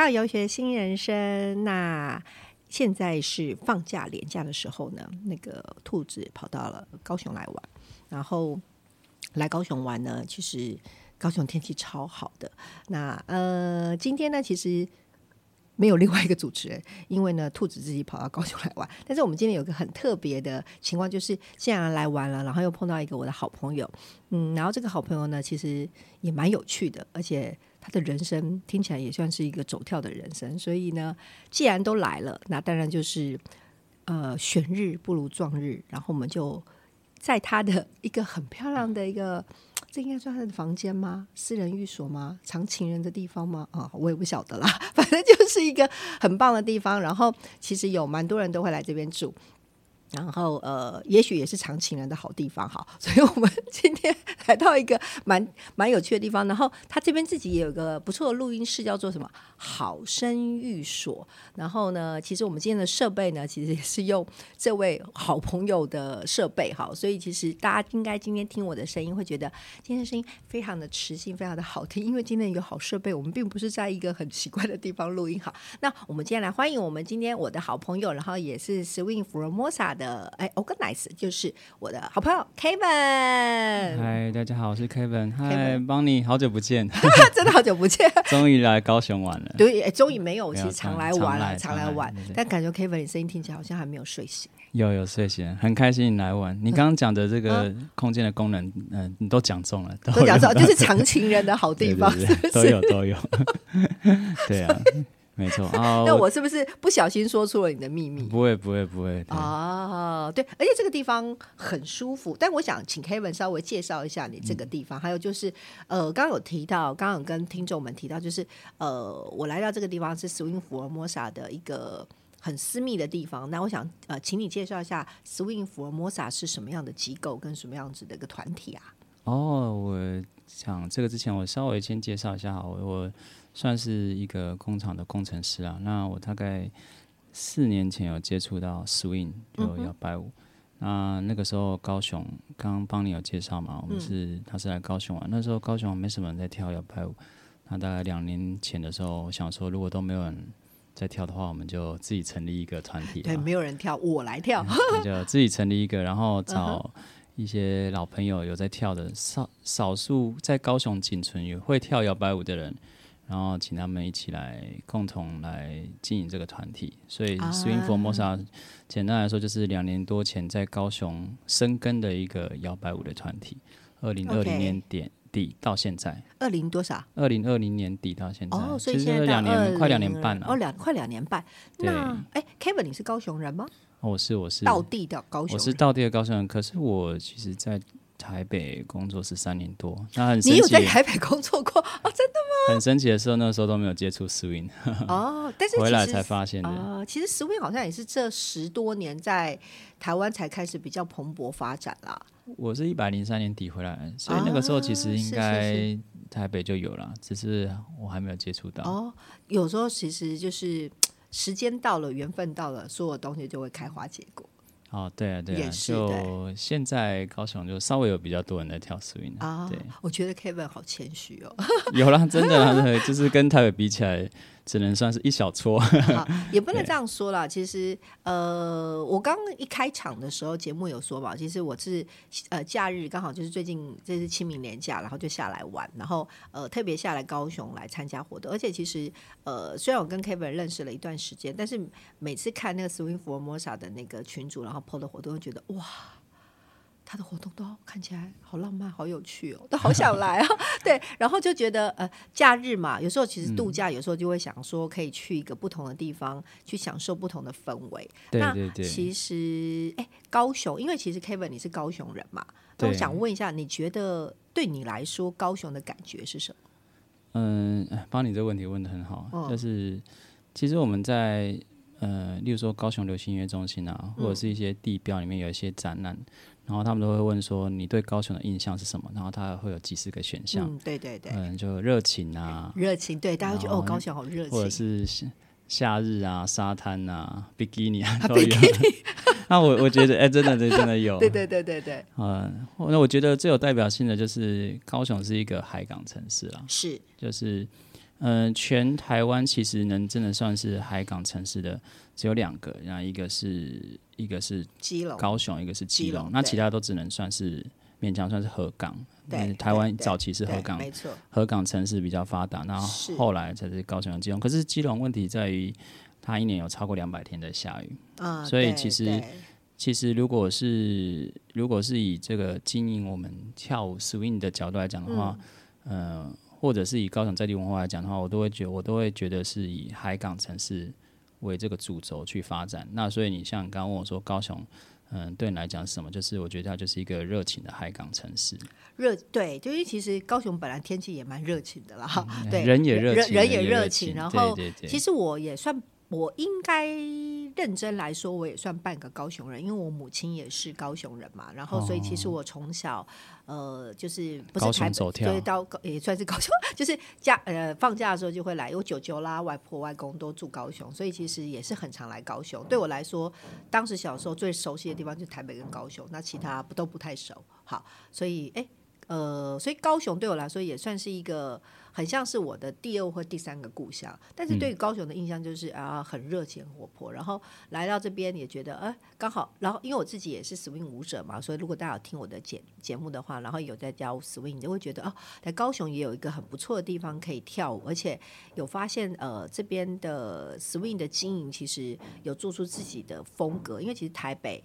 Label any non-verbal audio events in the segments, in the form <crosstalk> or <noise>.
要游学新人生。那现在是放假连假的时候呢，那个兔子跑到了高雄来玩，然后来高雄玩呢，其实高雄天气超好的。那呃，今天呢，其实。没有另外一个主持人，因为呢，兔子自己跑到高雄来玩。但是我们今天有个很特别的情况，就是既然来玩了，然后又碰到一个我的好朋友，嗯，然后这个好朋友呢，其实也蛮有趣的，而且他的人生听起来也算是一个走跳的人生。所以呢，既然都来了，那当然就是呃，选日不如撞日，然后我们就在他的一个很漂亮的一个。这应该算他的房间吗？私人寓所吗？藏情人的地方吗？啊，我也不晓得啦。<laughs> 反正就是一个很棒的地方。然后其实有蛮多人都会来这边住。然后呃，也许也是常情人的好地方哈，<laughs> 所以我们今天来到一个蛮蛮有趣的地方。然后他这边自己也有个不错的录音室，叫做什么好声寓所。然后呢，其实我们今天的设备呢，其实也是用这位好朋友的设备哈，所以其实大家应该今天听我的声音，会觉得今天的声音非常的磁性，非常的好听，因为今天有好设备，我们并不是在一个很奇怪的地方录音。哈，那我们今天来欢迎我们今天我的好朋友，然后也是 Swing Formosa。的哎，organize 就是我的好朋友 Kevin。嗨，大家好，我是 Kevin。嗨，邦尼，好久不见，<laughs> 真的好久不见，<laughs> 终于来高雄玩了。对，哎，终于没有，其实常来玩了，常来玩。但感觉 Kevin 你声音听起来好像还没有睡醒。有有睡醒，很开心你来玩。你刚刚讲的这个空间的功能，嗯，你都讲中了，都讲中，就是藏情人的好地方，<laughs> 都有都有。对啊。没错 <laughs> 啊，那我是不是不小心说出了你的秘密？不会，不会，不会哦！对，而且这个地方很舒服。但我想请 Kevin 稍微介绍一下你这个地方。还有就是，呃，刚刚有提到，刚刚有跟听众们提到，就是呃，我来到这个地方是 Swing 福尔摩沙的一个很私密的地方。那我想呃，请你介绍一下 Swing 福尔摩萨是什么样的机构，跟什么样子的一个团体啊？哦，我想这个之前我稍微先介绍一下，我我。算是一个工厂的工程师啊。那我大概四年前有接触到 swing，就摇摆舞。那那个时候高雄刚刚帮你有介绍嘛，我们是他是来高雄玩。那时候高雄没什么人在跳摇摆舞。那大概两年前的时候，我想说如果都没有人在跳的话，我们就自己成立一个团体。对，没有人跳，我来跳。就自己成立一个，然后找一些老朋友有在跳的，少少数在高雄仅存有会跳摇摆舞的人。然后请他们一起来共同来经营这个团体，所以 Swing Formosa 简单来说就是两年多前在高雄生根的一个摇摆舞的团体。二零二零年点底到现在，二零多少？二零二零年底到现在，哦，所以现在两年快两年半了。哦，两快两年半。那哎，Kevin，你是高雄人吗？我是我是道地的高雄，我是道地的高雄人。可是我其实，在台北工作是三年多，那很你有在台北工作过 <laughs> 哦？真的吗？很神奇的时候，那个时候都没有接触 swing <laughs> 哦，但是回来才发现的。其实 swing 好像也是这十多年在台湾才开始比较蓬勃发展啦。我是一百零三年底回来，所以那个时候其实应该台北就有了，只是我还没有接触到。哦，有时候其实就是时间到了，缘分到了，所有东西就会开花结果。哦，对啊，对啊，就现在高雄就稍微有比较多人在跳 swing 啊。对，我觉得 Kevin 好谦虚哦。有啦，真的，就是跟台北比起来。只能算是一小撮，也不能这样说啦。其实，呃，我刚一开场的时候，节目有说嘛，其实我是呃假日刚好就是最近这是清明年假，然后就下来玩，然后呃特别下来高雄来参加活动。而且其实呃虽然我跟 Kevin 认识了一段时间，但是每次看那个 Swing Formosa 的那个群主，然后 PO 的活动，会觉得哇。他的活动都看起来好浪漫、好有趣哦，<laughs> 都好想来啊！<laughs> 对，然后就觉得呃，假日嘛，有时候其实度假，有时候就会想说可以去一个不同的地方，去享受不同的氛围。对对对。其实，哎，高雄，因为其实 Kevin 你是高雄人嘛，那我想问一下，你觉得对你来说，高雄的感觉是什么？嗯，帮你这个问题问的很好，就是其实我们在呃，例如说高雄流行音乐中心啊，或者是一些地标里面有一些展览。然后他们都会问说你对高雄的印象是什么？然后他会有几十个选项。嗯，对对对。嗯，就热情啊。热情，对，大家会觉得哦，高雄好热情。或者是夏日啊，沙滩啊，比基尼啊都有。<laughs> 那我我觉得，哎，真的，真的有。对对对对对。嗯，那我觉得最有代表性的就是高雄是一个海港城市啦。是。就是，嗯，全台湾其实能真的算是海港城市的只有两个，然后一个是一个是基隆，高雄，一个是基基隆隆，那其他都只能算是勉强算是河港。对嗯台湾早期是河港，没错，河港城市比较发达，那后后来才是高雄、基隆。可是基隆问题在于，它一年有超过两百天在下雨。所以其实其实如果是如果是以这个经营我们跳舞 swing 的角度来讲的话，嗯呃，或者是以高雄在地文化来讲的话，我都会觉我都会觉得是以海港城市为这个主轴去发展。那所以你像你刚刚问我说高雄。嗯，对你来讲是什么？就是我觉得它就是一个热情的海港城市，热对，就因为其实高雄本来天气也蛮热情的啦，哈，对，嗯人也热情，人也热热情，然后其实我也算，我应该认真来说，我也算半个高雄人，因为我母亲也是高雄人嘛。然后，所以其实我从小，呃，就是不是台北，就是，到高也算是高雄，<laughs> 就是假呃放假的时候就会来。我舅舅啦、外婆、外公都住高雄，所以其实也是很常来高雄。对我来说，当时小时候最熟悉的地方就是台北跟高雄，那其他不都不太熟。好，所以哎。呃，所以高雄对我来说也算是一个很像是我的第二或第三个故乡，但是对于高雄的印象就是啊，很热情活泼，然后来到这边也觉得，呃，刚好，然后因为我自己也是 swing 舞者嘛，所以如果大家有听我的节节目的话，然后有在教 swing，你就会觉得哦，在高雄也有一个很不错的地方可以跳舞，而且有发现呃这边的 swing 的经营其实有做出自己的风格，因为其实台北。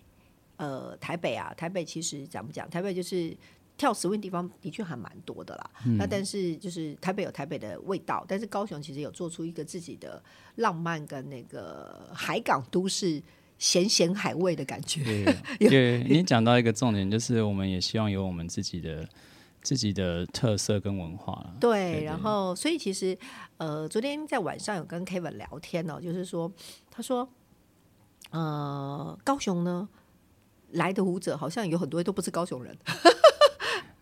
呃，台北啊，台北其实讲不讲？台北就是跳 swing 地方的确还蛮多的啦。那但是就是台北有台北的味道，但是高雄其实有做出一个自己的浪漫跟那个海港都市咸咸海味的感觉。对，<laughs> 对，你讲到一个重点，就是我们也希望有我们自己的自己的特色跟文化了。对，对然后所以其实呃，昨天在晚上有跟 Kevin 聊天哦，就是说他说呃，高雄呢来的舞者好像有很多都不是高雄人。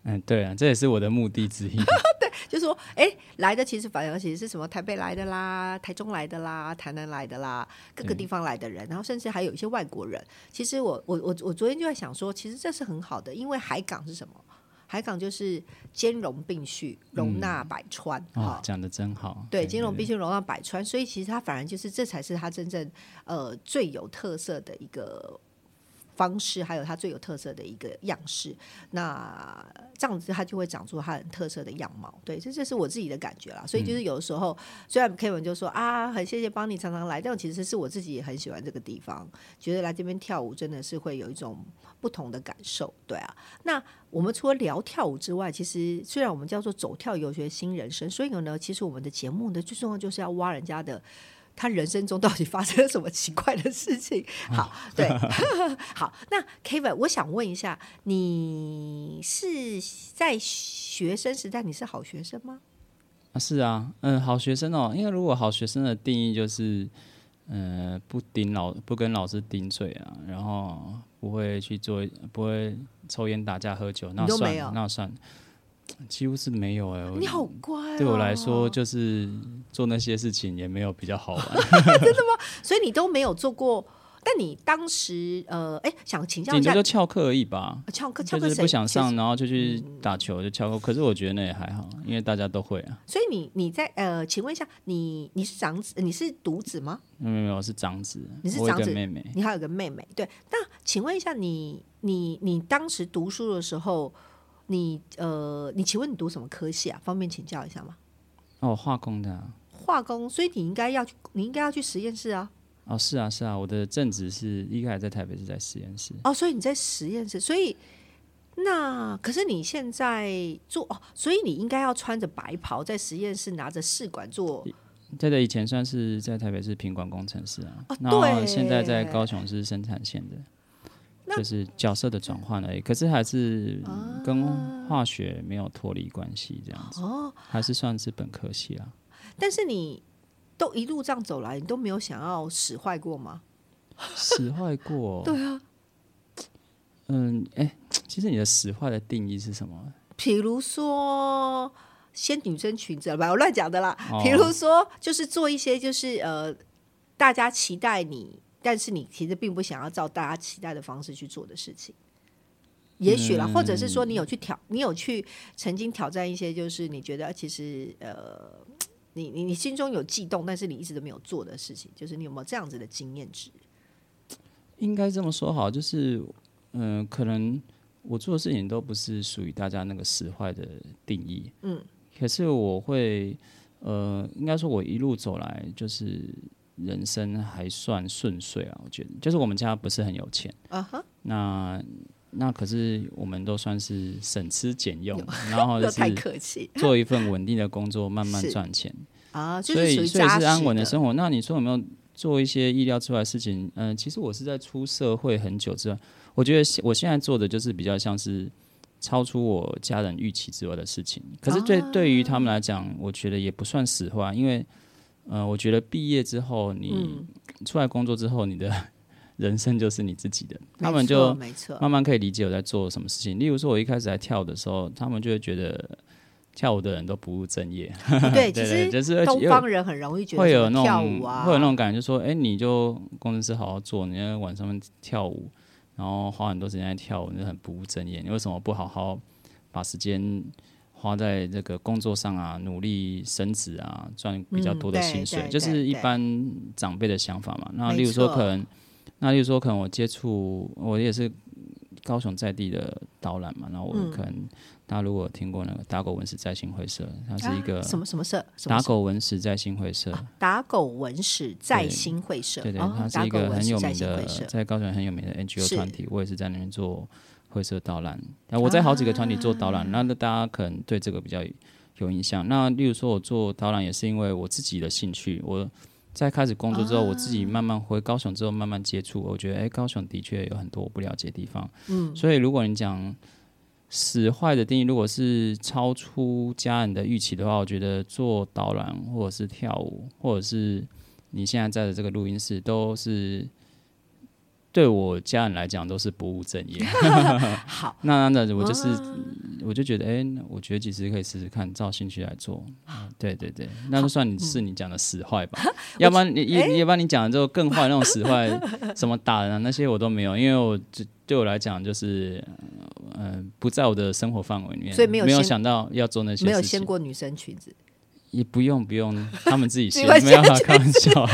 嗯，对啊，这也是我的目的之一。<laughs> 对就是说，哎，来的其实反而其实是什么台北来的啦、台中来的啦、台南来的啦，各个地方来的人，然后甚至还有一些外国人。其实我我我我昨天就在想说，其实这是很好的，因为海港是什么？海港就是兼容并蓄，容纳百川。哈、，哦讲的真好。对，兼容并蓄容纳百川，所以其实它反而就是这才是它真正呃最有特色的一个方式，还有它最有特色的一个样式。那这样子它就会长出它很特色的样貌。对，这这是我自己的感觉啦。所以就是有的时候，虽然 Kevin 就说啊，很谢谢帮你常常来，但其实是我自己也很喜欢这个地方，觉得来这边跳舞真的是会有一种不同的感受。对啊，那我们除了聊跳舞之外，其实虽然我们叫做走跳游学新人生，所以呢，其实我们的节目呢，最重要就是要挖人家的。他人生中到底发生了什么奇怪的事情？<laughs> 好，对，<laughs> 好。那 Kevin，我想问一下，你是在学生时代你是好学生吗？啊，是啊，嗯，好学生哦，因为如果好学生的定义就是，呃，不顶老不跟老师顶嘴啊，然后不会去做，不会抽烟打架喝酒，那算你都没有那算，几乎是没有哎、我你好乖、哦，对我来说，就是做那些事情也没有比较好玩，<laughs> 真的吗所以你都没有做过。但你当时呃，哎，想请教一下就，翘课而已吧。翘课翘就是课不想上，然后就去打球，就翘课。可是我觉得那也还好，因为大家都会啊。所以你你在呃，请问一下，你你是长子，你是独子吗？没有没有，是长子，你是长子妹妹。你还有个妹妹，对。那请问一下你，你你当时读书的时候，你呃，你请问你读什么科系啊？方便请教一下吗？哦，化工的、啊。化工，所以你应该要去，你应该要去实验室啊。哦，是啊，是啊，我的正职是一开始在台北是在实验室。哦，所以你在实验室，所以那可是你现在做哦，所以你应该要穿着白袍在实验室拿着试管做对的，以前算是在台北是品管工程师啊，哦然后对现在在高雄是生产线的，就是角色的转换而已。可是还是跟化学没有脱离关系，这样子，哦，还是算是本科系啊。但是你都一路这样走来，你都没有想要使坏过吗？使坏过？<laughs> 对啊。嗯，哎、其实你的使坏的定义是什么？比如说掀女生裙子，吧，我乱讲的啦。哦比如说，就是做一些就是呃，大家期待你，但是你其实并不想要照大家期待的方式去做的事情。也许啦，嗯或者是说你有去挑，你有去曾经挑战一些，就是你觉得其实呃，你你你心中有悸动，但是你一直都没有做的事情，就是你有没有这样子的经验值？应该这么说好，就是嗯、呃可能我做的事情都不是属于大家那个使坏的定义，嗯，可是我会呃，应该说我一路走来就是人生还算顺遂啊，我觉得，就是我们家不是很有钱，啊哈，那那可是我们都算是省吃俭用，然后 <laughs> 就是客气做一份稳定的工作，慢慢赚钱。啊，所以所以是安稳的生活。那你说有没有做一些意料之外的事情？嗯、其实我是在出社会很久之后，我觉得我现在做的就是比较像是超出我家人预期之外的事情。可是对、对于他们来讲，我觉得也不算实话，因为呃，我觉得毕业之后，你嗯出来工作之后，你的 <laughs> 人生就是你自己的，他们就，慢慢可以理解我在做什么事情。例如说，我一开始在跳的时候，他们就会觉得跳舞的人都不务正业。对，<laughs> 其对对，实就是东方人很容易觉得会有那跳种舞啊，会有那种感觉，就说，哎、你就工程师好好做，你在晚上面跳舞，然后花很多时间在跳舞，你很不务正业。你为什么不好好把时间花在这个工作上啊，努力升职啊，赚比较多的薪水？对就是一般长辈的想法嘛。那例如说，可能，那例如说，可能我接触，我也是高雄在地的导览嘛，然后我嗯可能、大家如果有听过那个打狗文史在新会社，它是一个、啊什么什么社，打狗文史在新会社。打狗文史在新会社，对对，哦它是一个很有名的在高雄很有名的 NGO 是团体，我也是在那边做会社导览。我在好几个团体做导啊览，那大家可能对这个比较有印象。那例如说，我做导览也是因为我自己的兴趣。我在开始工作之后，我自己慢慢回高雄之后，慢慢接触，我觉得哎、高雄的确有很多我不了解的地方。嗯，所以如果你讲使坏的定义，如果是超出家人的预期的话，我觉得做导览或者是跳舞，或者是你现在在的这个录音室，都是对我家人来讲都是不务正业。<laughs> <laughs> 好，那那那我就是，啊我就觉得，哎、那我觉得其实可以试试看，照兴趣来做。嗯对对对，那就算你是你讲的使坏吧，<laughs> 要不然你要要不然你讲的之后更坏那种使坏，什么打人啊那些我都没有，因为我就对我来讲就是，嗯、呃，不在我的生活范围里面，所以没有没有想到要做那些没有掀过女生裙子，也不用不用，他们自己掀，你们没有啦开玩笑，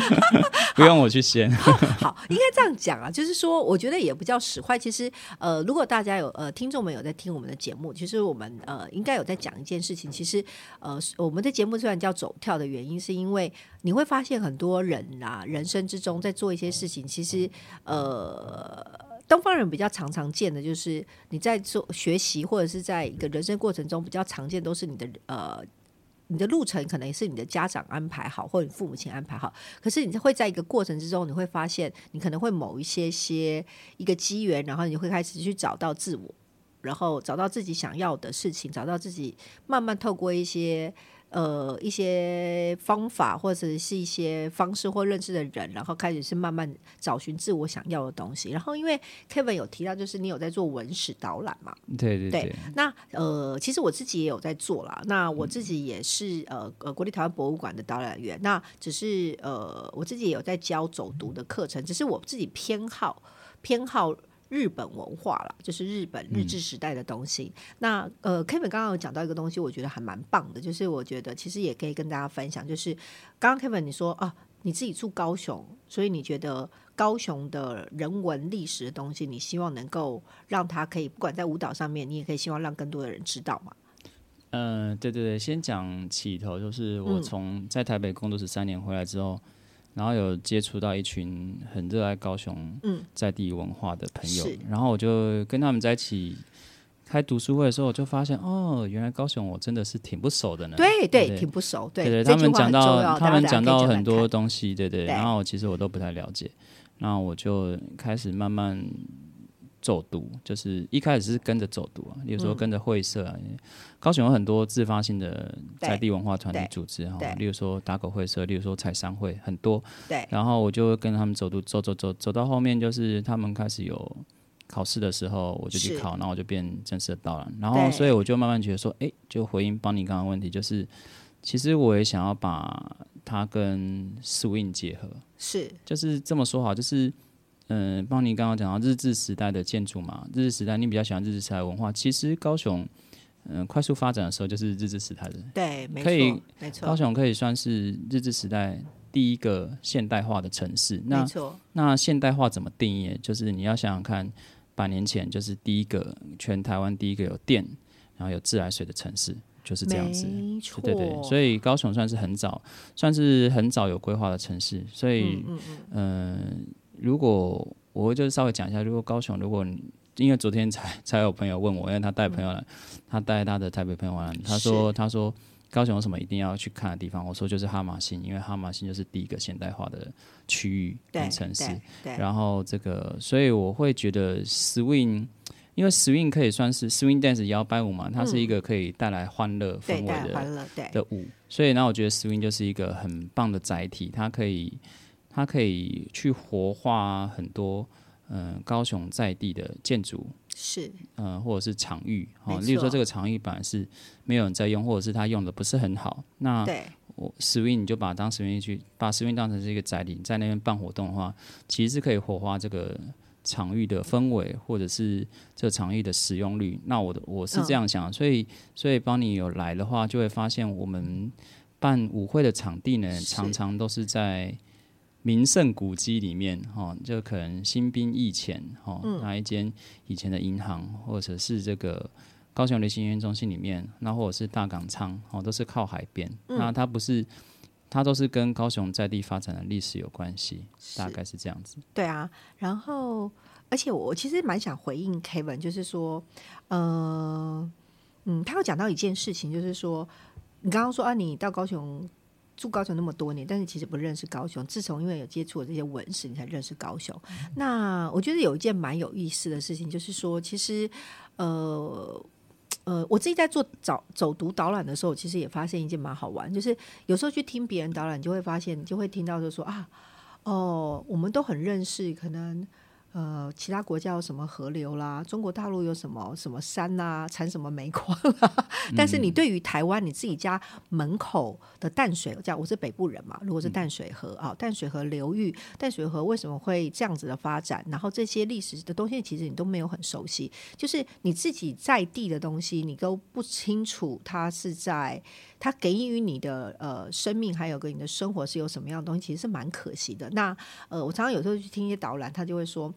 <laughs> 不用我去掀。<laughs> 好，应该这样讲啊，就是说，我觉得也不叫使坏。其实，呃，如果大家有呃听众们有在听我们的节目，其实我们呃应该有在讲一件事情。其实，呃，我们的节目虽然叫走跳的原因，是因为你会发现很多人啊，人生之中在做一些事情，其实呃。东方人比较常常见的就是你在做学习或者是在一个人生过程中比较常见都是你的呃你的路程可能也是你的家长安排好，或者你父母亲安排好。可是你会在一个过程之中，你会发现你可能会某一些些一个机缘，然后你会开始去找到自我，然后找到自己想要的事情，找到自己慢慢透过一些呃一些方法或者是一些方式或认识的人，然后开始是慢慢找寻自我想要的东西。然后因为 Kevin 有提到，就是你有在做文史导览嘛，对对对对，那呃，其实我自己也有在做啦。那我自己也是呃呃国立台湾博物馆的导览员。那只是呃我自己也有在教走读的课程，只是我自己偏好偏好日本文化啦，就是日本日治时代的东西。那呃，Kevin 刚刚有讲到一个东西，我觉得还蛮棒的，就是我觉得其实也可以跟大家分享，就是刚刚 Kevin 你说啊，你自己住高雄，所以你觉得高雄的人文历史的东西，你希望能够让它可以，不管在舞蹈上面，你也可以希望让更多的人知道嘛。嗯、对对对，先讲起头，就是我嗯从在台北工作十三年回来之后，然后有接触到一群很热爱高雄嗯。在地文化的朋友是，然后我就跟他们在一起开读书会的时候，我就发现哦，原来高雄我真的是挺不熟的呢。对对，对。挺不熟。对对他们讲到他们讲到很多东西，对对，对。然后其实我都不太了解，那我就开始慢慢走读，就是一开始是跟着走读啊，例如说嗯。跟着会社啊，高雄有很多自发性的在地文化团体组织哈，例如说打狗会社，例如说采商会，很多，对。然后我就跟他们走读，走走走走到后面，就是他们开始有考试的时候，我就去考，然后我就变正式的导览，然后所以我就慢慢觉得说，哎，就回应帮你刚刚问题，就是其实我也想要把它跟 swing 结合，是。就是这么说好，就是。嗯，帮你刚刚讲到日治时代的建筑嘛，日治时代你比较喜欢日治时代文化，其实高雄嗯快速发展的时候，就是日治时代的。对，没可以错，没错，高雄可以算是日治时代第一个现代化的城市。那没错，那现代化怎么定义？就是你要想想看，百年前就是第一个全台湾第一个有电，然后有自来水的城市，就是这样子。没错，对对对，所以高雄算是很早，算是很早有规划的城市。所以，嗯嗯嗯、如果我就是稍微讲一下，如果高雄，如果你因为昨天才才有朋友问我，因为他带朋友来，他带他的台北朋友来，他说他说高雄有什么一定要去看的地方？我说就是哈马星，因为哈马星就是第一个现代化的区域城市。然后这个，所以我会觉得 swing，因为 swing 可以算是 swing dance 摇摆舞嘛，它是一个可以带来欢乐氛围的的舞，所以呢，我觉得 swing 就是一个很棒的载体，它可以它可以去活化很多嗯、呃高雄在地的建筑。是，嗯、或者是场域哦，例如说这个场域本来是没有人在用，或者是他用的不是很好，那对我 swing 你就把它当 swing 去，把 swing 当成是一个载体，你在那边办活动的话，其实是可以活化这个场域的氛围，或者是这个场域的使用率。那我的我是这样想，所以所以帮你有来的话，就会发现我们办舞会的场地呢，常常都是在。名胜古迹里面，哈，就可能新兵役前，哈，那一间以前的银行，或者是这个高雄流行音乐中心里面，那或者是大港仓，哦，都是靠海边。那它不是，它都是跟高雄在地发展的历史有关系，大概是这样子。对啊，然后而且我其实蛮想回应 Kevin，就是说，呃，嗯，他有讲到一件事情，就是说，你刚刚说啊，你到高雄住高雄那么多年，但是其实不认识高雄。自从因为有接触了这些文史，你才认识高雄。那我觉得有一件蛮有意思的事情，就是说，其实呃。呃，我自己在做走走读导览的时候，其实也发现一件蛮好玩，就是有时候去听别人导览，你就会发现，你就会听到就说啊，哦，我们都很认识，可能呃，其他国家有什么河流啦，中国大陆有什么什么山呐、产什么煤矿啦。但是你对于台湾你自己家门口的淡水，这样我是北部人嘛，如果是淡水河啊，淡水河流域，淡水河为什么会这样子的发展？然后这些历史的东西，其实你都没有很熟悉，就是你自己在地的东西，你都不清楚它是在它给予你的呃生命，还有跟你的生活是有什么样的东西，其实是蛮可惜的。那呃，我常常有时候去听一些导览，他就会说。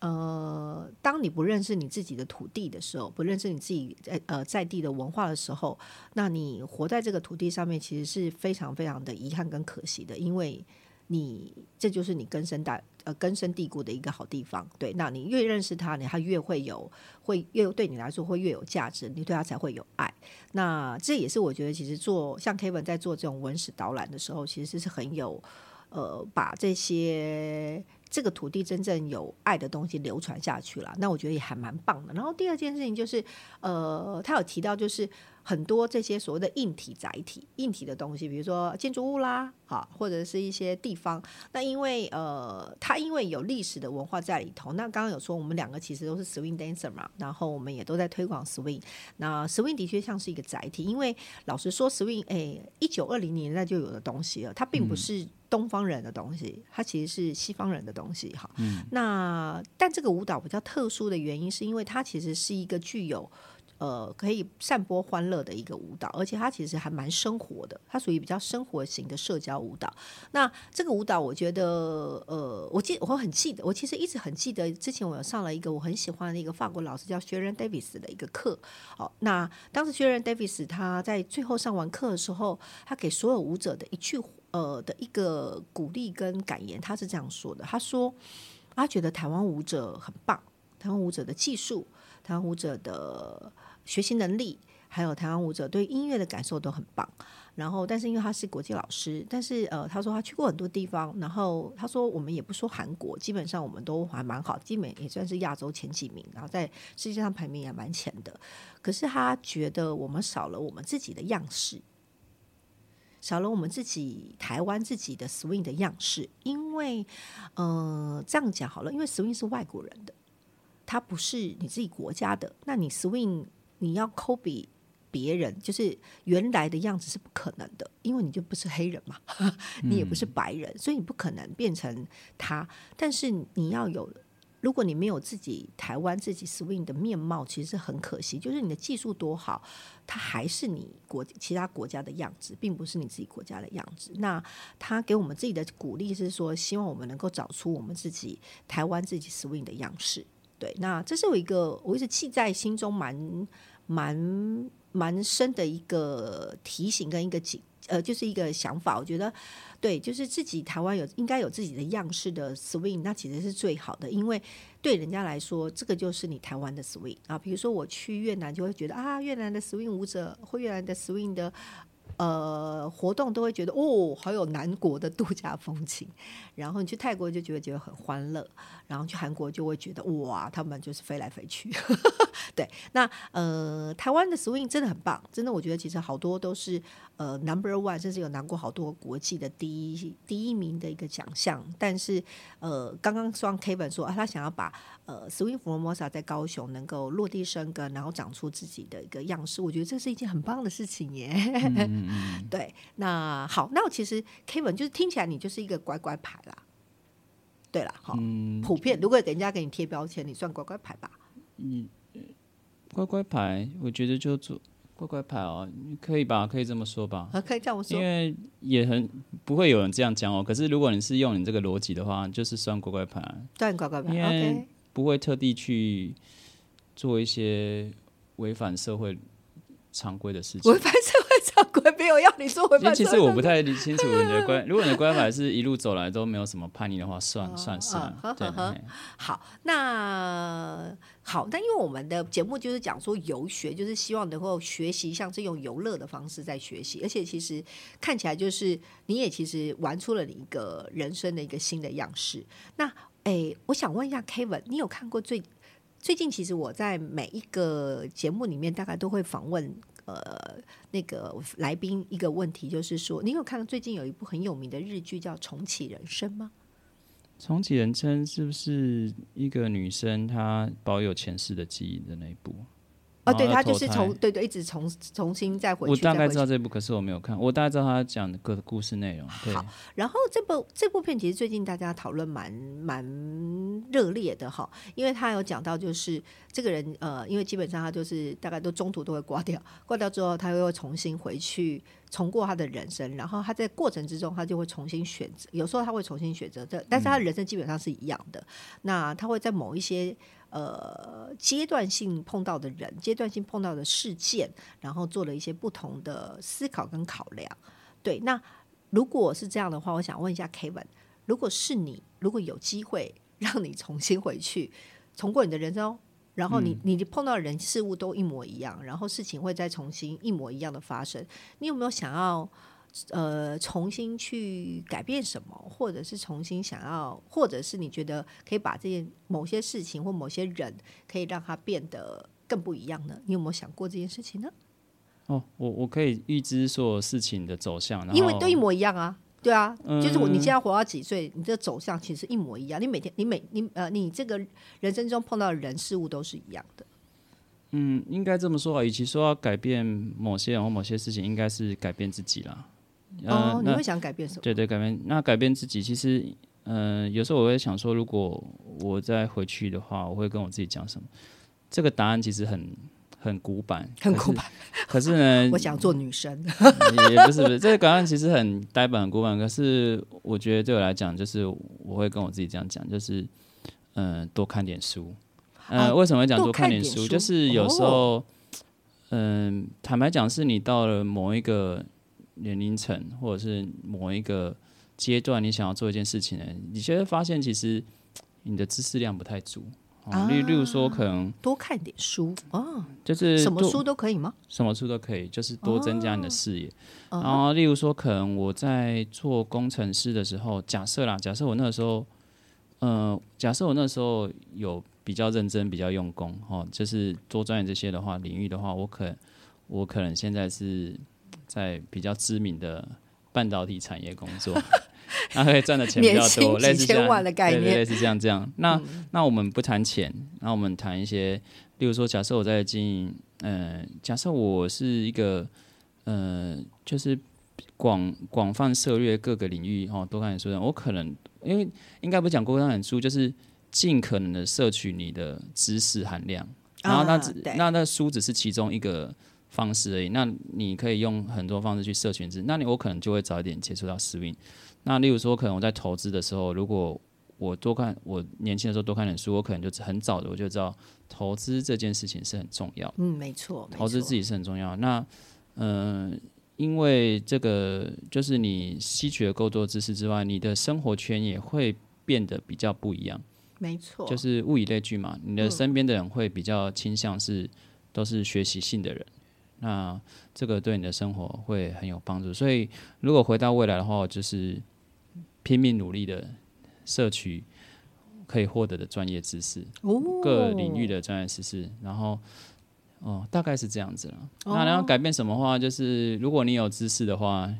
呃，当你不认识你自己的土地的时候，不认识你自己在呃在地的文化的时候，那你活在这个土地上面，其实是非常非常的遗憾跟可惜的，因为你这就是你根深大呃根深蒂固的一个好地方。对，那你越认识它，你它越会有会越对你来说会越有价值，你对它才会有爱。那这也是我觉得，其实做像 Kevin 在做这种文史导览的时候，其实是很有呃把这些。这个土地真正有爱的东西流传下去了，那我觉得也还蛮棒的。然后第二件事情就是，呃，他有提到就是很多这些所谓的硬体载体、硬体的东西，比如说建筑物啦，啊，或者是一些地方。那因为呃，它因为有历史的文化在里头。那刚刚有说我们两个其实都是 swing dancer 嘛，然后我们也都在推广 swing。那 swing 的确像是一个载体，因为老实说，swing 哎，一九二零年代就有的东西了，它并不是。东方人的东西，它其实是西方人的东西哈。嗯、那但这个舞蹈比较特殊的原因，是因为它其实是一个具有呃可以散播欢乐的一个舞蹈，而且它其实还蛮生活的，它属于比较生活型的社交舞蹈。那这个舞蹈，我觉得呃，我记我很记得，我其实一直很记得，之前我有上了一个我很喜欢的一个法国老师叫 Sharon Davis 的一个课。哦，那当时 Sharon Davis 他在最后上完课的时候，他给所有舞者的一句。呃的一个鼓励跟感言，他是这样说的：他说，他觉得台湾舞者很棒，台湾舞者的技术，台湾舞者的学习能力，还有台湾舞者对音乐的感受都很棒。然后，但是因为他是国际老师，但是呃，他说他去过很多地方，然后他说我们也不说韩国，基本上我们都还蛮好，基本也算是亚洲前几名，然后在世界上排名也蛮前的。可是他觉得我们少了我们自己的样式。少了我们自己台湾自己的 swing 的样式，因为，呃，这样讲好了，因为 swing 是外国人的，他不是你自己国家的，那你 swing 你要抠比别人，就是原来的样子是不可能的，因为你就不是黑人嘛，<laughs> 你也不是白人，所以你不可能变成他，但是你要有如果你没有自己台湾自己 swing 的面貌，其实很可惜。就是你的技术多好，它还是你国其他国家的样子，并不是你自己国家的样子。那他给我们自己的鼓励是说，希望我们能够找出我们自己台湾自己 swing 的样式。对，那这是我一个我一直记在心中蛮蛮蛮深的一个提醒跟一个警呃，就是一个想法。我觉得对，就是自己台湾有应该有自己的样式的 swing，那其实是最好的，因为对人家来说，这个就是你台湾的 swing 啊。比如说我去越南，就会觉得啊，越南的 swing 舞者或越南的 swing 的。呃，活动都会觉得哦，好有南国的度假风情。<laughs> 然后你去泰国就觉得觉得很欢乐，然后去韩国就会觉得哇，他们就是飞来飞去。<laughs> 对，那呃，台湾的 swing 真的很棒，真的，我觉得其实好多都是呃 number one，甚至有拿过好多国际的第一第一名的一个奖项。但是呃，刚刚说 Kevin 说啊，他想要把呃 swing Formosa 在高雄能够落地生根，然后长出自己的一个样式，我觉得这是一件很棒的事情耶。<laughs> 对，那好，那我其实 Kevin 就是听起来你就是一个乖乖牌啦。对了，好，普遍如果人家给你贴标签，你算乖乖牌吧。嗯，乖乖牌，我觉得就做乖乖牌哦，可以吧？可以这么说吧？可以这样说，因为也很不会有人这样讲哦。可是如果你是用你这个逻辑的话，就是算乖乖牌，算乖乖牌，因为不会特地去做一些违反社会常规的事情。违反社会常规没有要你做。其实我不太清楚你的观，<laughs> 如果你的观法是一路走来都没有什么叛逆的话，算算算。对，好，那。好，但因为我们的节目就是讲说游学，就是希望能够学习像这种游乐的方式在学习，而且其实看起来就是你也其实玩出了你一个人生的一个新的样式。那诶，我想问一下 Kevin，你有看过最最近？其实我在每一个节目里面大概都会访问呃那个来宾一个问题，就是说你有看到最近有一部很有名的日剧叫《重启人生》吗？重启人生是不是一个女生她保有前世的记忆的那一部？哦，对，他就是从对对一直重重新再回去。我大概知道这部，可是我没有看。我大概知道他讲的个故事内容。好，然后这部这部片其实最近大家讨论蛮蛮热烈的哈，因为他有讲到就是这个人呃，因为基本上他就是大概都中途都会挂掉，挂掉之后他又会重新回去。重过他的人生，然后他在过程之中，他就会重新选择。有时候他会重新选择，这但是他的人生基本上是一样的。那他会在某一些呃阶段性碰到的人、阶段性碰到的事件，然后做了一些不同的思考跟考量。对，那如果是这样的话，我想问一下 Kevin，如果是你，如果有机会让你重新回去重过你的人生。然后你你碰到人事物都一模一样，然后事情会再重新一模一样的发生。你有没有想要呃重新去改变什么，或者是重新想要，或者是你觉得可以把这件某些事情或某些人可以让它变得更不一样呢？你有没有想过这件事情呢？哦，我我可以预知所有事情的走向，因为都一模一样啊。对啊，就是我，你现在活到几岁，你的走向其实一模一样。你每天，你每你呃，你这个人生中碰到的人事物都是一样的。嗯，应该这么说啊。与其说要改变某些人或某些事情，应该是改变自己啦。哦，你会想改变什么？对对，改变。那改变自己，其实，嗯，有时候我会想说，如果我再回去的话，我会跟我自己讲什么？这个答案其实很。很古板，很古板。可是呢，<laughs> 我想做女生，<laughs> 也不是不是。这个答案其实很呆板、很古板。可是我觉得对我来讲，就是我会跟我自己这样讲，就是嗯，多看点书。嗯，为什么会讲多看点书？就是有时候，嗯，坦白讲，是你到了某一个年龄层，或者是某一个阶段，你想要做一件事情呢，你就会发现，其实你的知识量不太足。例例如说，可能多看点书哦，就是什么书都可以吗？什么书都可以，就是多增加你的视野。然后，例如说，可能我在做工程师的时候，假设啦，假设我那时候，呃，假设我那时候有比较认真、比较用功，哦，就是多钻研这些的话，领域的话，我可我可能现在是在比较知名的半导体产业工作。<laughs> 那可以赚的钱比较多，<laughs> 类似这样，对对，类似这样这样。那那我们不谈钱，那我们谈一些，例如说，假设我在经营，嗯，假设我是一个，呃，就是广广泛涉猎各个领域哦，多看点书的，我可能因为应该不讲多看点书，就是尽可能的摄取你的知识含量，然后那那那书只是其中一个方式而已。那你可以用很多方式去社群制，那你我可能就会早一点接触到私运。那例如说，可能我在投资的时候，如果我多看，我年轻的时候多看点书，我可能就很早的我就知道投资这件事情是很重要。嗯，没错，投资自己是很重要。那，嗯、因为这个就是你吸取了够多知识之外，你的生活圈也会变得比较不一样。没错，就是物以类聚嘛，你的身边的人会比较倾向是都是学习性的人，那这个对你的生活会很有帮助。所以，如果回到未来的话，就是拼命努力的摄取可以获得的专业知识，哦各领域的专业知识，然后哦，大概是这样子了。哦那然后改变什么话，就是如果你有知识的话，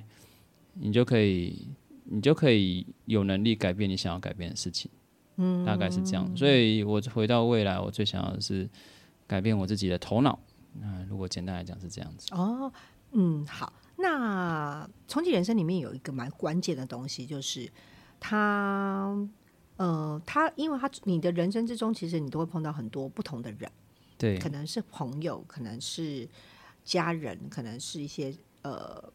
你就可以，你就可以有能力改变你想要改变的事情。嗯，大概是这样。所以我回到未来，我最想要的是改变我自己的头脑。那如果简单来讲是这样子。哦，嗯，好。那重启人生里面有一个蛮关键的东西，就是他，呃，他因为他你的人生之中，其实你都会碰到很多不同的人，对可能是朋友，可能是家人，可能是一些呃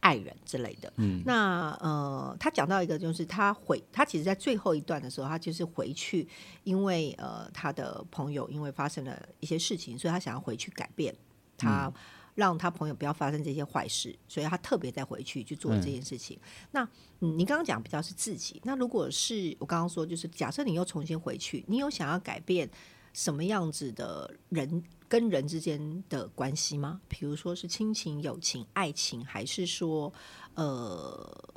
爱人之类的。嗯，那呃，他讲到一个，就是他回他其实，在最后一段的时候，他就是回去，因为呃，他的朋友因为发生了一些事情，所以他想要回去改变他。让他朋友不要发生这些坏事，所以他特别再回去去做这件事情。那嗯，你刚刚讲比较是自己，那如果是我刚刚说，就是假设你又重新回去，你有想要改变什么样子的人跟人之间的关系吗？比如说是亲情、友情、爱情，还是说呃，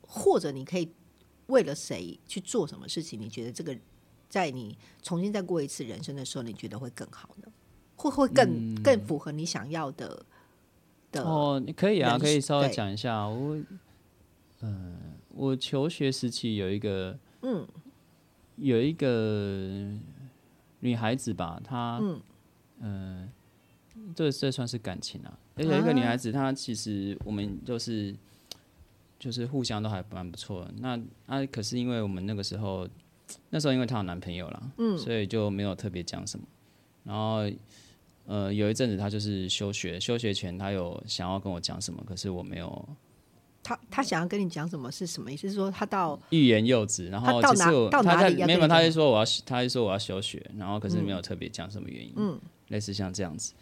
或者你可以为了谁去做什么事情？你觉得这个在你重新再过一次人生的时候，你觉得会更好呢？会会更、更符合你想要的的？哦，你可以啊，可以稍微讲一下。我，嗯、我求学时期有一个，嗯，有一个女孩子吧，她，嗯呃，这这算是感情啊。而且一个女孩子，她其实我们就是就是互相都还蛮不错的。那啊，可是因为我们那个时候，那时候因为她有男朋友了，嗯所以就没有特别讲什么。然后，呃，有一阵子她就是休学，休学前她有想要跟我讲什么，可是我没有他他想要跟你讲什么是什么意思？是说他到欲言又止。然后她到哪其实我到哪里要她她没有，跟你讲她就说我要，他就说我要休学，然后可是没有特别讲什么原因，嗯类似像这样子。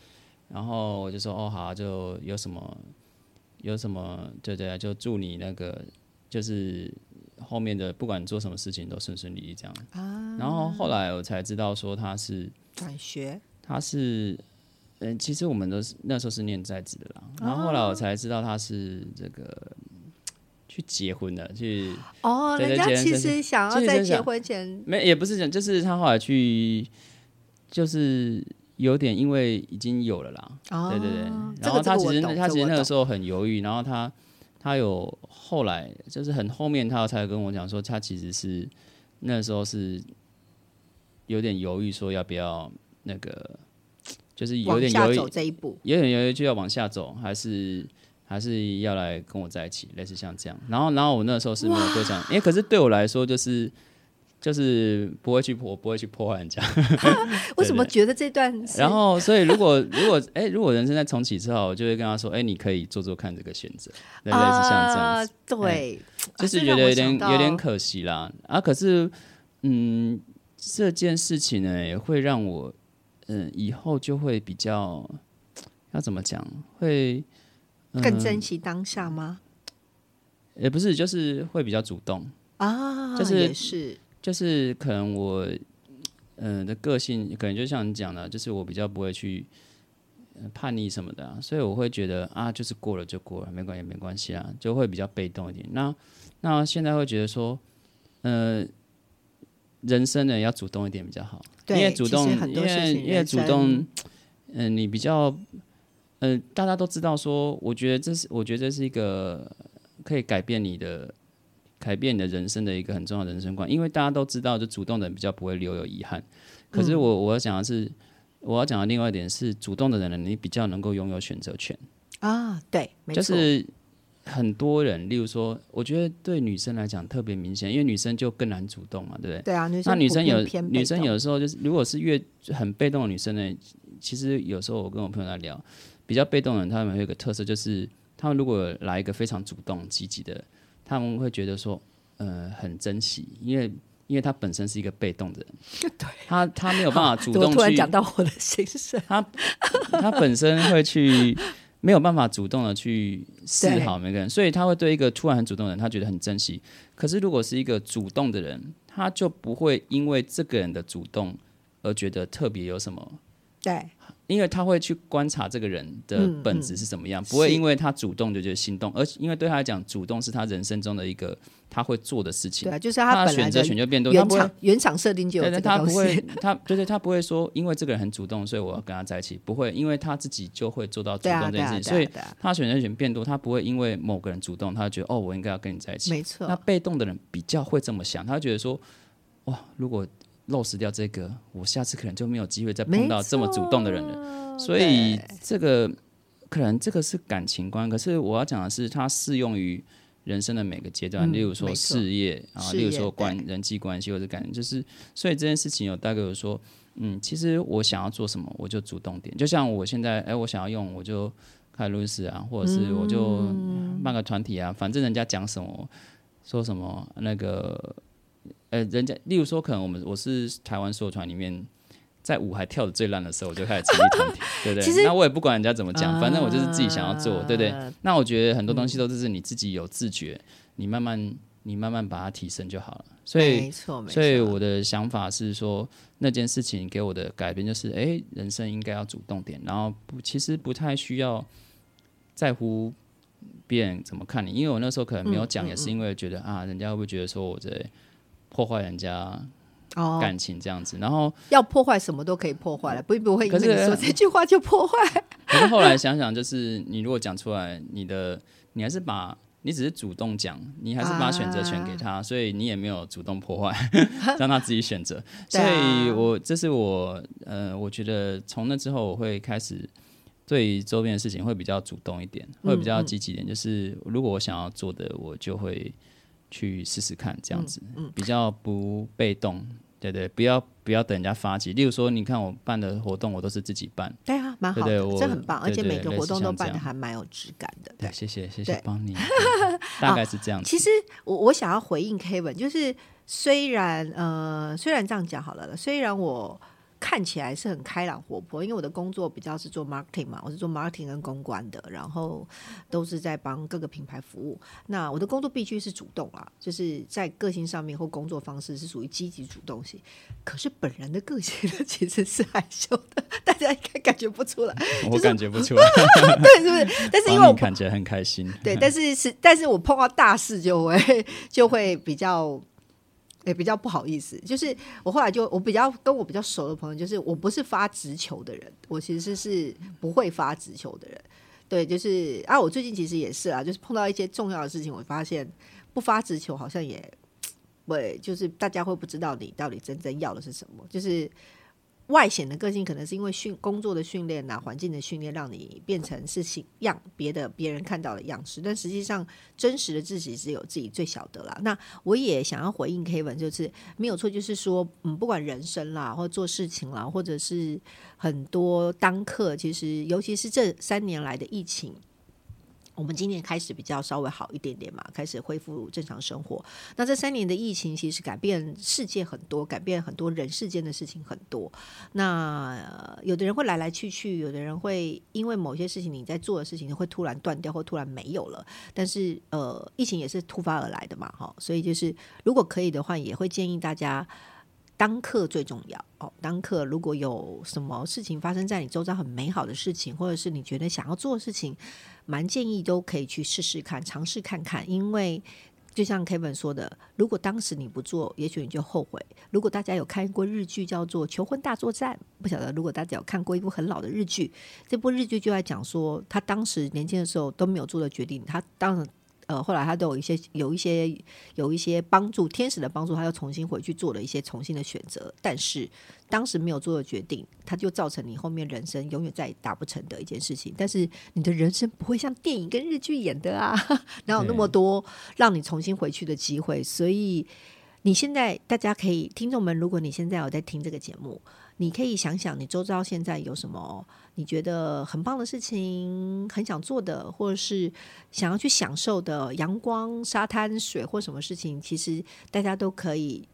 然后我就说哦好啊、就有什么有什么，对对啊，就祝你那个就是后面的不管做什么事情都顺顺利利这样。啊然后后来我才知道说他是转学他是，嗯，其实我们都是那时候是念在职的啦。然后后来我才知道他是这个去结婚的，去哦，人家其实想要在结婚前没也不是讲，就是他后来去就是有点因为已经有了啦。哦，对对对，然后他其实他其实那个时候很犹豫，然后他他有后来就是很后面他才跟我讲说，他其实是那时候是有点犹豫，说要不要那个，就是有点犹豫，走这一步，有点犹豫就要往下走，还是还是要来跟我在一起，类似像这样。然后然后我那时候是没有多想，因为可是对我来说就是。就是不会去破，不会去破坏人家。<laughs> 为什么觉得这段？然后，所以如果如果哎、如果人生在重启之后，我就会跟他说，哎、你可以做做看这个选择，类类似像这样对，就是觉得有点有点可惜啦。啊，可是嗯，这件事情呢，也会让我嗯以后就会比较要怎么讲，会、嗯、更珍惜当下吗？也不是，就是会比较主动，啊，就是也是就是可能我嗯、呃的个性，可能就像你讲的，就是我比较不会去。呃叛逆什么的、啊，所以我会觉得啊，就是过了就过了，没关系，没关系啊，就会比较被动一点。那那现在会觉得说，呃，人生呢要主动一点比较好，因为主动，很因为因为主动，嗯、你比较，呃，大家都知道说，我觉得这是，我觉得这是一个可以改变你的。改变你的人生的一个很重要的人生观，因为大家都知道，就主动的人比较不会留有遗憾。可是我我要讲的是，我要讲的另外一点是，主动的人呢，你比较能够拥有选择权。啊，对，没错，就是很多人，例如说，我觉得对女生来讲特别明显，因为女生就更难主动嘛，对不对？对啊，女生那女生有女生有的时候就是，如果是越很被动的女生呢，其实有时候我跟我朋友在聊，比较被动的人，他们会有一个特色，就是他们如果来一个非常主动积极的，他们会觉得说，呃，很珍惜，因为因为他本身是一个被动的人，<laughs> 对，他他没有办法主动去突然讲到我的心声？他他本身会去没有办法主动的去示对好每个人，所以他会对一个突然很主动的人，他觉得很珍惜。可是如果是一个主动的人，他就不会因为这个人的主动而觉得特别有什么，对，因为他会去观察这个人的嗯本质是怎么样，不会因为他主动就觉得心动，而因为对他来讲，主动是他人生中的一个他会做的事情对。啊，就是他选择的权就变多，原厂原厂设定就有对对，这个东他不会。，他对对，他不会说因为这个人很主动，所以我要跟他在一起，不会，因为他自己就会做到主动这件事情，所以他选择权变多，他不会因为某个人主动，他就觉得哦，我应该要跟你在一起。没错那。被动的人比较会这么想，他觉得说，哇，如果漏失掉这个，我下次可能就没有机会再碰到这么主动的人了。所以这个可能这个是感情观，可是我要讲的是，它适用于人生的每个阶段，嗯例如说事业啊，例如说关人际关系或者感情，就是所以这件事情有大概有说，嗯，其实我想要做什么，我就主动点，就像我现在，哎，我想要用我就开录视啊，或者是我就嗯。办个团体啊，反正人家讲什么说什么那个，呃，人家例如说，可能我们我是台湾所有团里面。在舞还跳的最烂的时候，我就开始成立团体，对不对？那我也不管人家怎么讲，反正我就是自己想要做，对不对？啊那我觉得很多东西都是你自己有自觉，你慢慢你慢慢把它提升就好了。所以没错，没错。所以我的想法是说，那件事情给我的改变就是，哎，人生应该要主动点，然后不，其实不太需要在乎别人怎么看你，因为我那时候可能没有讲，嗯也是因为觉得啊，人家会不会觉得说我在破坏人家哦，感情这样子，然后要破坏什么都可以破坏了，不不会因为你说这句话就破坏。<laughs> 可是后来想想，就是你如果讲出来，你的你还是把你只是主动讲，你还是把选择权给他，所以你也没有主动破坏，<laughs> 让他自己选择。所以我这是我呃，我觉得从那之后，我会开始对于周边的事情会比较主动一点，会比较积极一点。就是如果我想要做的，我就会去试试看，这样子，比较不被动。对对，不要不要等人家发起。例如说，你看我办的活动，我都是自己办。对啊，蛮好的，对对我这很棒，而且每个活动都办的还蛮有质感的。对对，，谢谢谢谢帮你，<laughs> 大概是这样子。其实我我想要回应 Kevin，就是虽然呃虽然这样讲好了，虽然我看起来是很开朗活泼，因为我的工作比较是做 marketing 嘛，我是做 marketing 跟公关的，然后都是在帮各个品牌服务。那我的工作必须是主动啊，就是在个性上面或工作方式是属于积极主动型。可是本人的个性呢，<laughs> 其实是害羞的，大家应该感觉不出来，我感觉不出来，<laughs> 对，是不是？但是因为我帮你看起来很开心。对，但是是，但是我碰到大事就会就会比较，也比较不好意思。就是我后来就我比较跟我比较熟的朋友，就是我不是发直球的人，我其实是不会发直球的人。对，就是啊，我最近其实也是啊，就是碰到一些重要的事情，我发现不发直球好像也，<tsk> 对，就是大家会不知道你到底真正要的是什么，就是。外显的个性可能是因为训工作的训练呐、环境的训练，让你变成是形样别的别人看到的样式，但实际上真实的自己只有自己最晓得啦。那我也想要回应 Kevin，就是没有错，就是说，嗯，不管人生啦，或做事情啦，或者是很多当课，其实尤其是这三年来的疫情。我们今年开始比较稍微好一点点嘛，开始恢复正常生活。那这三年的疫情其实改变世界很多，改变很多人世间的事情很多。那、有的人会来来去去，有的人会因为某些事情你在做的事情会突然断掉或突然没有了。但是呃，疫情也是突发而来的嘛，哈，所以就是如果可以的话，也会建议大家。当刻最重要哦。当刻如果有什么事情发生在你周遭很美好的事情，或者是你觉得想要做的事情，蛮建议都可以去试试看，尝试看看。因为就像 Kevin 说的，如果当时你不做，也许你就后悔。如果大家有看过日剧叫做《求婚大作战》，不晓得如果大家有看过一部很老的日剧，这部日剧就在讲说他当时年轻的时候都没有做的决定，他当然呃，后来他都有一些有一些有一些帮助，天使的帮助，他又重新回去做了一些重新的选择。但是当时没有做的决定，他就造成你后面人生永远再也达不成的一件事情。但是你的人生不会像电影跟日剧演的啊，<laughs> 哪有那么多让你重新回去的机会？所以你现在大家可以，听众们，如果你现在有在听这个节目。你可以想想，你周遭现在有什么你觉得很棒的事情，很想做的，或者是想要去享受的阳光、沙滩、水或什么事情，其实大家都可以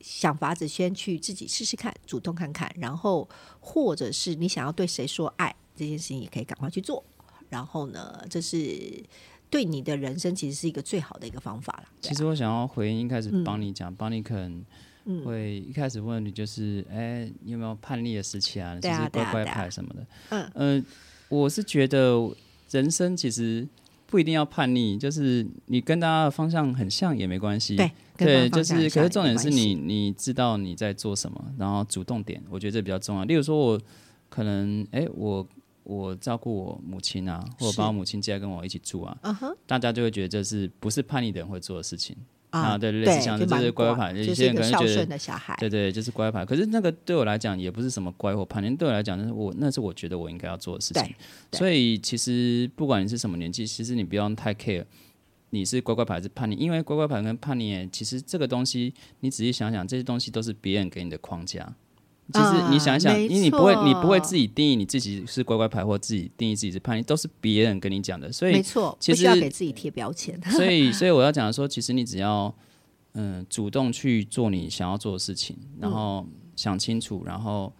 想法子先去自己试试看，主动看看，然后或者是你想要对谁说爱这件事情，也可以赶快去做。然后呢，这是对你的人生其实是一个最好的一个方法了。其实我想要回应，一开始帮你讲，帮你可能。会一开始问你就是，哎，你有没有叛逆的时期啊？就是乖乖牌什么的。嗯呃，我是觉得人生其实不一定要叛逆，就是你跟大家的方向很像也没关系。对对，就是可是重点是你你知道你在做什么，然后主动点，我觉得这比较重要。例如说，我可能哎，我我照顾我母亲啊，或者把我母亲接来跟我一起住啊，大家就会觉得这是不是叛逆的人会做的事情。啊，对，类似像这是乖乖牌，有些人可能觉得，对对，就是乖牌。可是那个对我来讲也不是什么乖或叛逆，对我来讲，那是我那是我觉得我应该要做的事情。所以其实不管你是什么年纪，其实你不用太 care 你是乖乖牌还是叛逆，因为乖乖牌跟叛逆，其实这个东西你仔细想想，这些东西都是别人给你的框架。其实你想想，因为你不会，你不会自己定义你自己是乖乖牌，或自己定义自己是叛逆，都是别人跟你讲的。所以没错，其实要给自己贴标签。<laughs> 所以，<laughs> 所以我要讲的说，其实你只要嗯主动去做你想要做的事情，然后想清楚，然后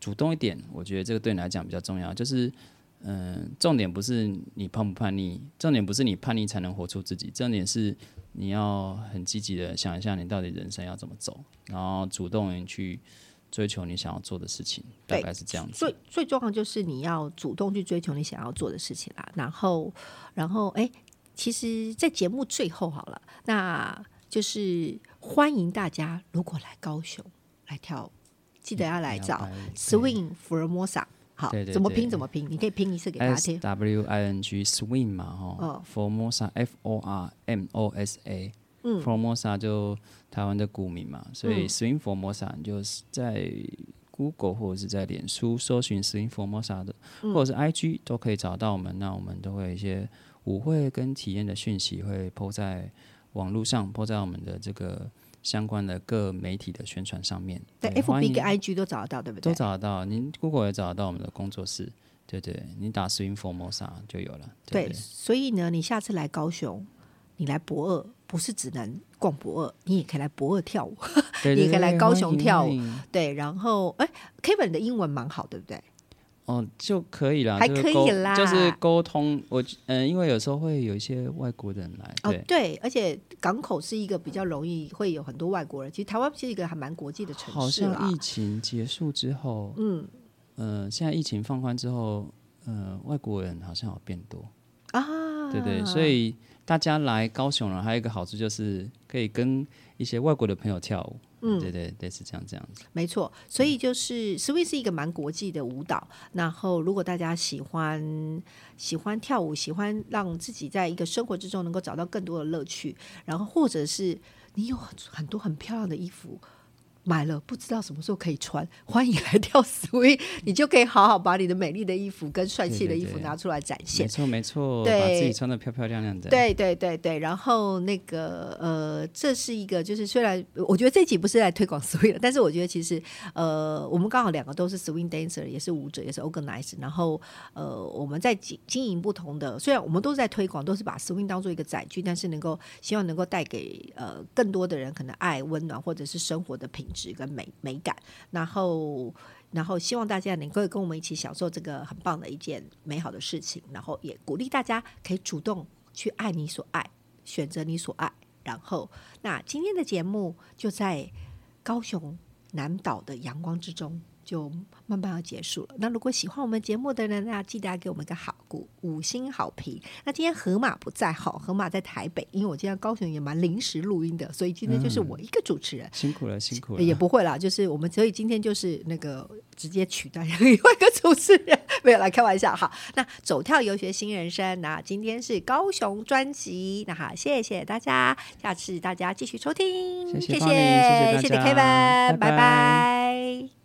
主动一点，我觉得这个对你来讲比较重要。就是嗯，重点不是你叛不叛逆，重点不是你叛逆才能活出自己，重点是你要很积极的想一下你到底人生要怎么走，然后主动去。追求你想要做的事情，大概是这样子。最最重要就是你要主动去追求你想要做的事情啦。然后，然后，哎，其实，在节目最后好了，那就是欢迎大家如果来高雄来跳，记得要来找 Swing Formosa。好，怎么拼怎么拼？你可以拼一次给大家听。W I N G Swing 嘛，哈，Formosa F O R M O S A。嗯，Formosa 就台湾的股民嘛，所以 Swing Formosa 就是在 Google 或者是在脸书搜寻 Swing Formosa 的，或者是 IG 都可以找到我们。那我们都会一些舞会跟体验的讯息会铺在网络上，铺在我们的这个相关的各媒体的宣传上面。对，FB 跟 IG 都找得到，对不对？都找得到，您 Google 也找得到我们的工作室。对对，你打 Swing Formosa 就有了。对，所以呢，你下次来高雄，你来博二。不是只能逛博二，你也可以来博二跳舞，<laughs> 你也可以来高雄跳舞。对，然后哎，Kevin 的英文蛮好，对不对？哦，就可以了，还可以啦，就是沟通。我嗯，因为有时候会有一些外国人来，哦，对，而且港口是一个比较容易会有很多外国人。其实台湾是一个还蛮国际的城市好像疫情结束之后，嗯呃，现在疫情放宽之后，嗯，外国人好像有变多啊，对对，所以。大家来高雄了，还有一个好处就是可以跟一些外国的朋友跳舞。嗯，对对对，是这样这样子。没错，所以就是 Swing 是一个蛮国际的舞蹈。然后，如果大家喜欢喜欢跳舞，喜欢让自己在一个生活之中能够找到更多的乐趣，然后或者是你有很多很漂亮的衣服。买了不知道什么时候可以穿，欢迎来跳 <laughs> swing，你就可以好好把你的美丽的衣服跟帅气的衣服拿出来展现。没错没错，把自己穿的漂漂亮亮的。对对对对，然后那个呃，这是一个就是虽然我觉得这集不是来推广 <laughs> swing 的，但是我觉得其实呃，我们刚好两个都是 swing dancer，也是舞者，也是 organizer，然后呃，我们在经经营不同的，虽然我们都是在推广，都是把 swing 当做一个载具，但是能够希望能够带给呃更多的人可能爱、温暖或者是生活的品。值跟美美感，然后然后希望大家能够跟我们一起享受这个很棒的一件美好的事情，然后也鼓励大家可以主动去爱你所爱，选择你所爱。然后，那今天的节目就在高雄南岛的阳光之中。就慢慢要结束了。那如果喜欢我们节目的人，那记得要给我们个好股五星好评。那今天河马不在好，河马在台北，因为我今天高雄也蛮临时录音的，所以今天就是我一个主持人。辛苦了，辛苦了。也不会啦，就是我们所以今天就是那个直接取代另外一个主持人，没有来开玩笑哈。那走跳游学新人生，那今天是高雄专辑，那好，谢谢大家，下次大家继续收听，谢谢谢谢谢谢谢大家 Kevin，拜拜拜